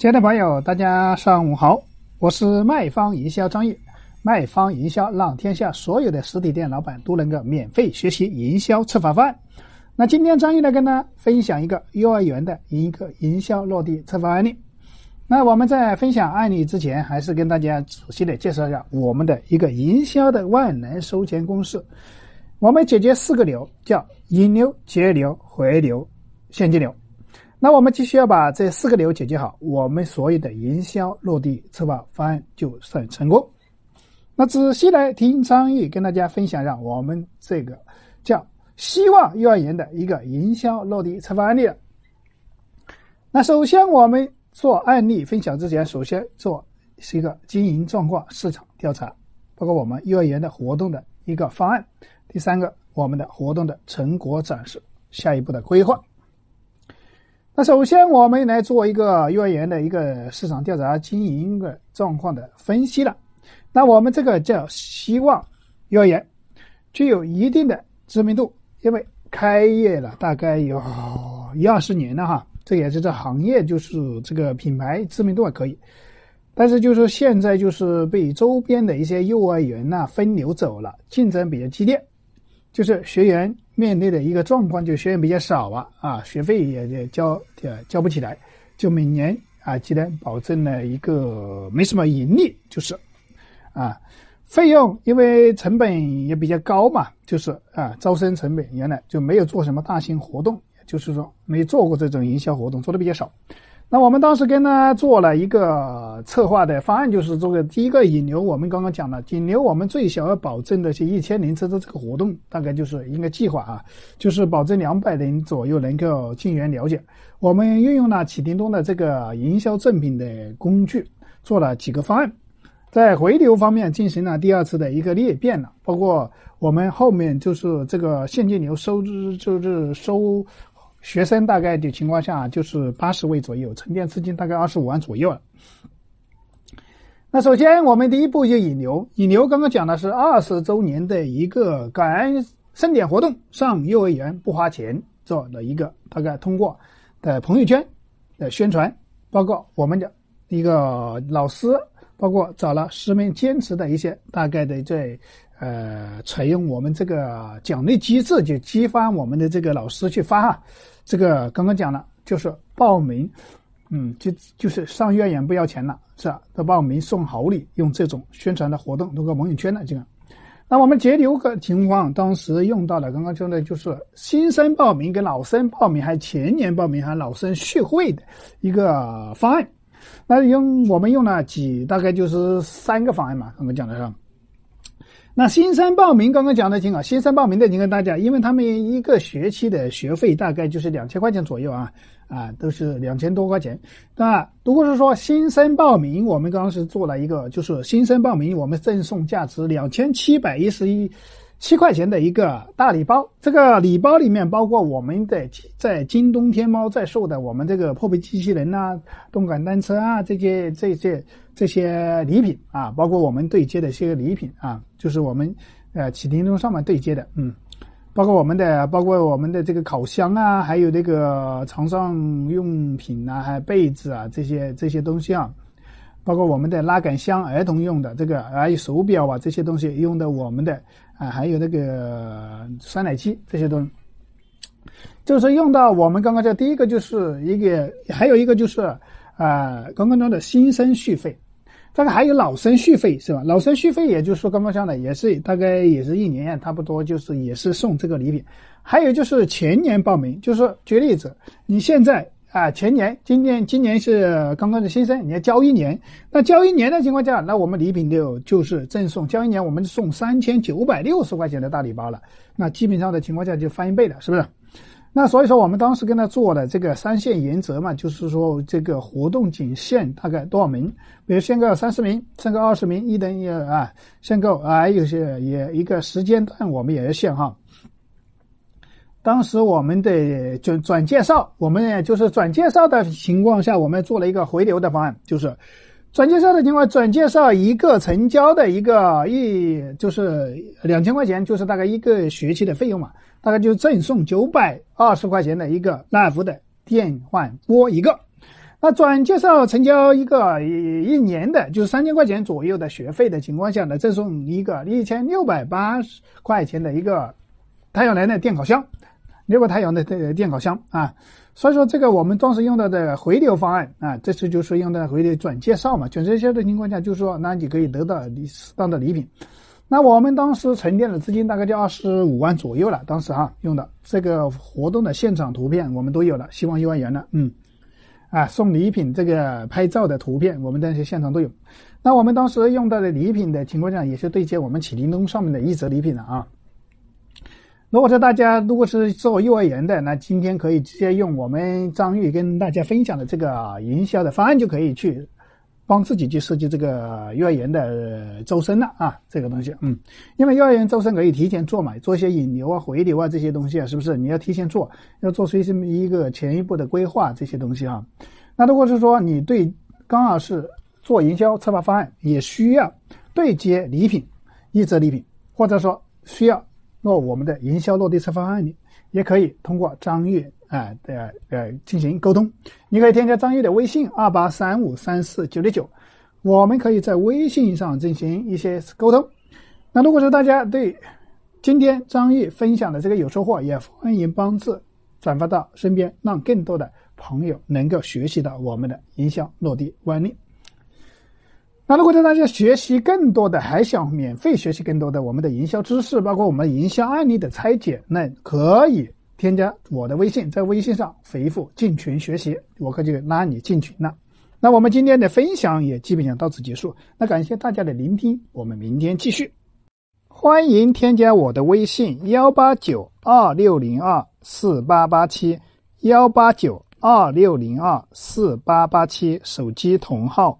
亲爱的朋友，大家上午好，我是卖方营销张毅。卖方营销让天下所有的实体店老板都能够免费学习营销策划方案。那今天张毅来跟大家分享一个幼儿园的一个营销落地策划案例。那我们在分享案例之前，还是跟大家仔细的介绍一下我们的一个营销的万能收钱公式。我们解决四个流，叫引流、截流、回流、现金流。那我们就需要把这四个流解决好，我们所有的营销落地策划方案就算成功。那仔细来听张毅跟大家分享一下我们这个叫希望幼儿园的一个营销落地策划案例。那首先我们做案例分享之前，首先做是一个经营状况市场调查，包括我们幼儿园的活动的一个方案。第三个，我们的活动的成果展示，下一步的规划。那首先，我们来做一个幼儿园的一个市场调查、经营的状况的分析了。那我们这个叫希望幼儿园，具有一定的知名度，因为开业了大概有一二十年了哈，这也是这行业就是这个品牌知名度还可以。但是就是现在就是被周边的一些幼儿园呐分流走了，竞争比较激烈。就是学员面对的一个状况，就学员比较少啊，啊，学费也也交也交不起来，就每年啊，既然保证了一个没什么盈利，就是，啊，费用因为成本也比较高嘛，就是啊，招生成本原来就没有做什么大型活动，就是说没做过这种营销活动，做的比较少。那我们当时跟他做了一个策划的方案，就是这个第一个引流，我们刚刚讲了，引流我们最小要保证的是一千人次的这个活动，大概就是应该计划啊，就是保证两百人左右能够进园了解。我们运用了启叮咚的这个营销赠品的工具，做了几个方案，在回流方面进行了第二次的一个裂变了，包括我们后面就是这个现金流收支，就是收。学生大概的情况下就是八十位左右，沉淀资金大概二十五万左右了。那首先我们第一步就引流，引流刚刚讲的是二十周年的一个感恩盛典活动，上幼儿园不花钱做了一个，大概通过的朋友圈的宣传，包括我们的一个老师，包括找了十名兼职的一些，大概的这。呃，采用我们这个奖励机制，就激发我们的这个老师去发哈。这个刚刚讲了，就是报名，嗯，就就是上幼儿园不要钱了，是吧？都报名送好礼，用这种宣传的活动，通过朋友圈的这个。那我们节流个情况，当时用到了刚刚说的，就是新生报名跟老生报名，还前年报名还老生续会的一个方案。那用我们用了几，大概就是三个方案嘛，刚刚讲的是吧？那新生报名刚刚讲的挺好，新生报名的，你跟大家，因为他们一个学期的学费大概就是两千块钱左右啊，啊，都是两千多块钱。那如果是说新生报名，我们刚刚是做了一个，就是新生报名，我们赠送价值两千七百一十一。七块钱的一个大礼包，这个礼包里面包括我们的在京东、天猫在售的我们这个破壁机器人呐、动感单车啊这些这些这些礼品啊，包括我们对接的一些礼品啊，就是我们呃启叮咚上面对接的，嗯，包括我们的包括我们的这个烤箱啊，还有这个床上用品啊，还有被子啊这些这些东西啊。包括我们的拉杆箱，儿童用的这个，还有手表啊这些东西用的我们的啊，还有那个酸奶机这些东西，就是用到我们刚刚这第一个就是一个，还有一个就是啊，刚刚说的新生续费，这个还有老生续费是吧？老生续费也就是说刚刚讲的也是大概也是一年差不多就是也是送这个礼品，还有就是前年报名，就是举例子，你现在。啊，前年、今年、今年是刚刚的新生，你要交一年。那交一年的情况下，那我们礼品就就是赠送，交一年我们送三千九百六十块钱的大礼包了。那基本上的情况下就翻一倍了，是不是？那所以说我们当时跟他做的这个三限原则嘛，就是说这个活动仅限大概多少名，比如限购三十名，限购二十名，一等一啊，限购啊，有些也一个时间段我们也要限哈。当时我们的转转介绍，我们就是转介绍的情况下，我们做了一个回流的方案，就是转介绍的情况，转介绍一个成交的一个一就是两千块钱，就是大概一个学期的费用嘛，大概就赠送九百二十块钱的一个 live 的电饭锅一个。那转介绍成交一个一一年的，就是三千块钱左右的学费的情况下呢，赠送一个一千六百八十块钱的一个太阳能的电烤箱，六个太阳的电电烤箱啊。所以说这个我们当时用到的回流方案啊，这次就是用的回流转介绍嘛，转介绍的情况下，就是说那你可以得到你适当的礼品。那我们当时沉淀的资金大概就二十五万左右了，当时哈用的这个活动的现场图片我们都有了，希望幼儿园的，嗯，啊送礼品这个拍照的图片我们当时现场都有。那我们当时用到的礼品的情况下，也是对接我们启灵东上面的一折礼品的啊。如果说大家如果是做幼儿园的，那今天可以直接用我们张玉跟大家分享的这个营销的方案就可以去。帮自己去设计这个幼儿园的招生了啊，这个东西，嗯，因为幼儿园招生可以提前做嘛，做一些引流啊、回流啊这些东西啊，是不是？你要提前做，要做出一些一个前一步的规划这些东西啊。那如果是说你对刚好是做营销策划方案，也需要对接礼品、一折礼品，或者说需要落我们的营销落地策划方案里，也可以通过张悦。啊，呃呃，进行沟通，你可以添加张玉的微信二八三五三四九六九，我们可以在微信上进行一些沟通。那如果说大家对今天张玉分享的这个有收获，也欢迎帮助转发到身边，让更多的朋友能够学习到我们的营销落地案例。那如果大家学习更多的，还想免费学习更多的我们的营销知识，包括我们营销案例的拆解，那可以。添加我的微信，在微信上回复“进群学习”，我可就拉你进群了。那我们今天的分享也基本上到此结束。那感谢大家的聆听，我们明天继续。欢迎添加我的微信：幺八九二六零二四八八七，幺八九二六零二四八八七，手机同号。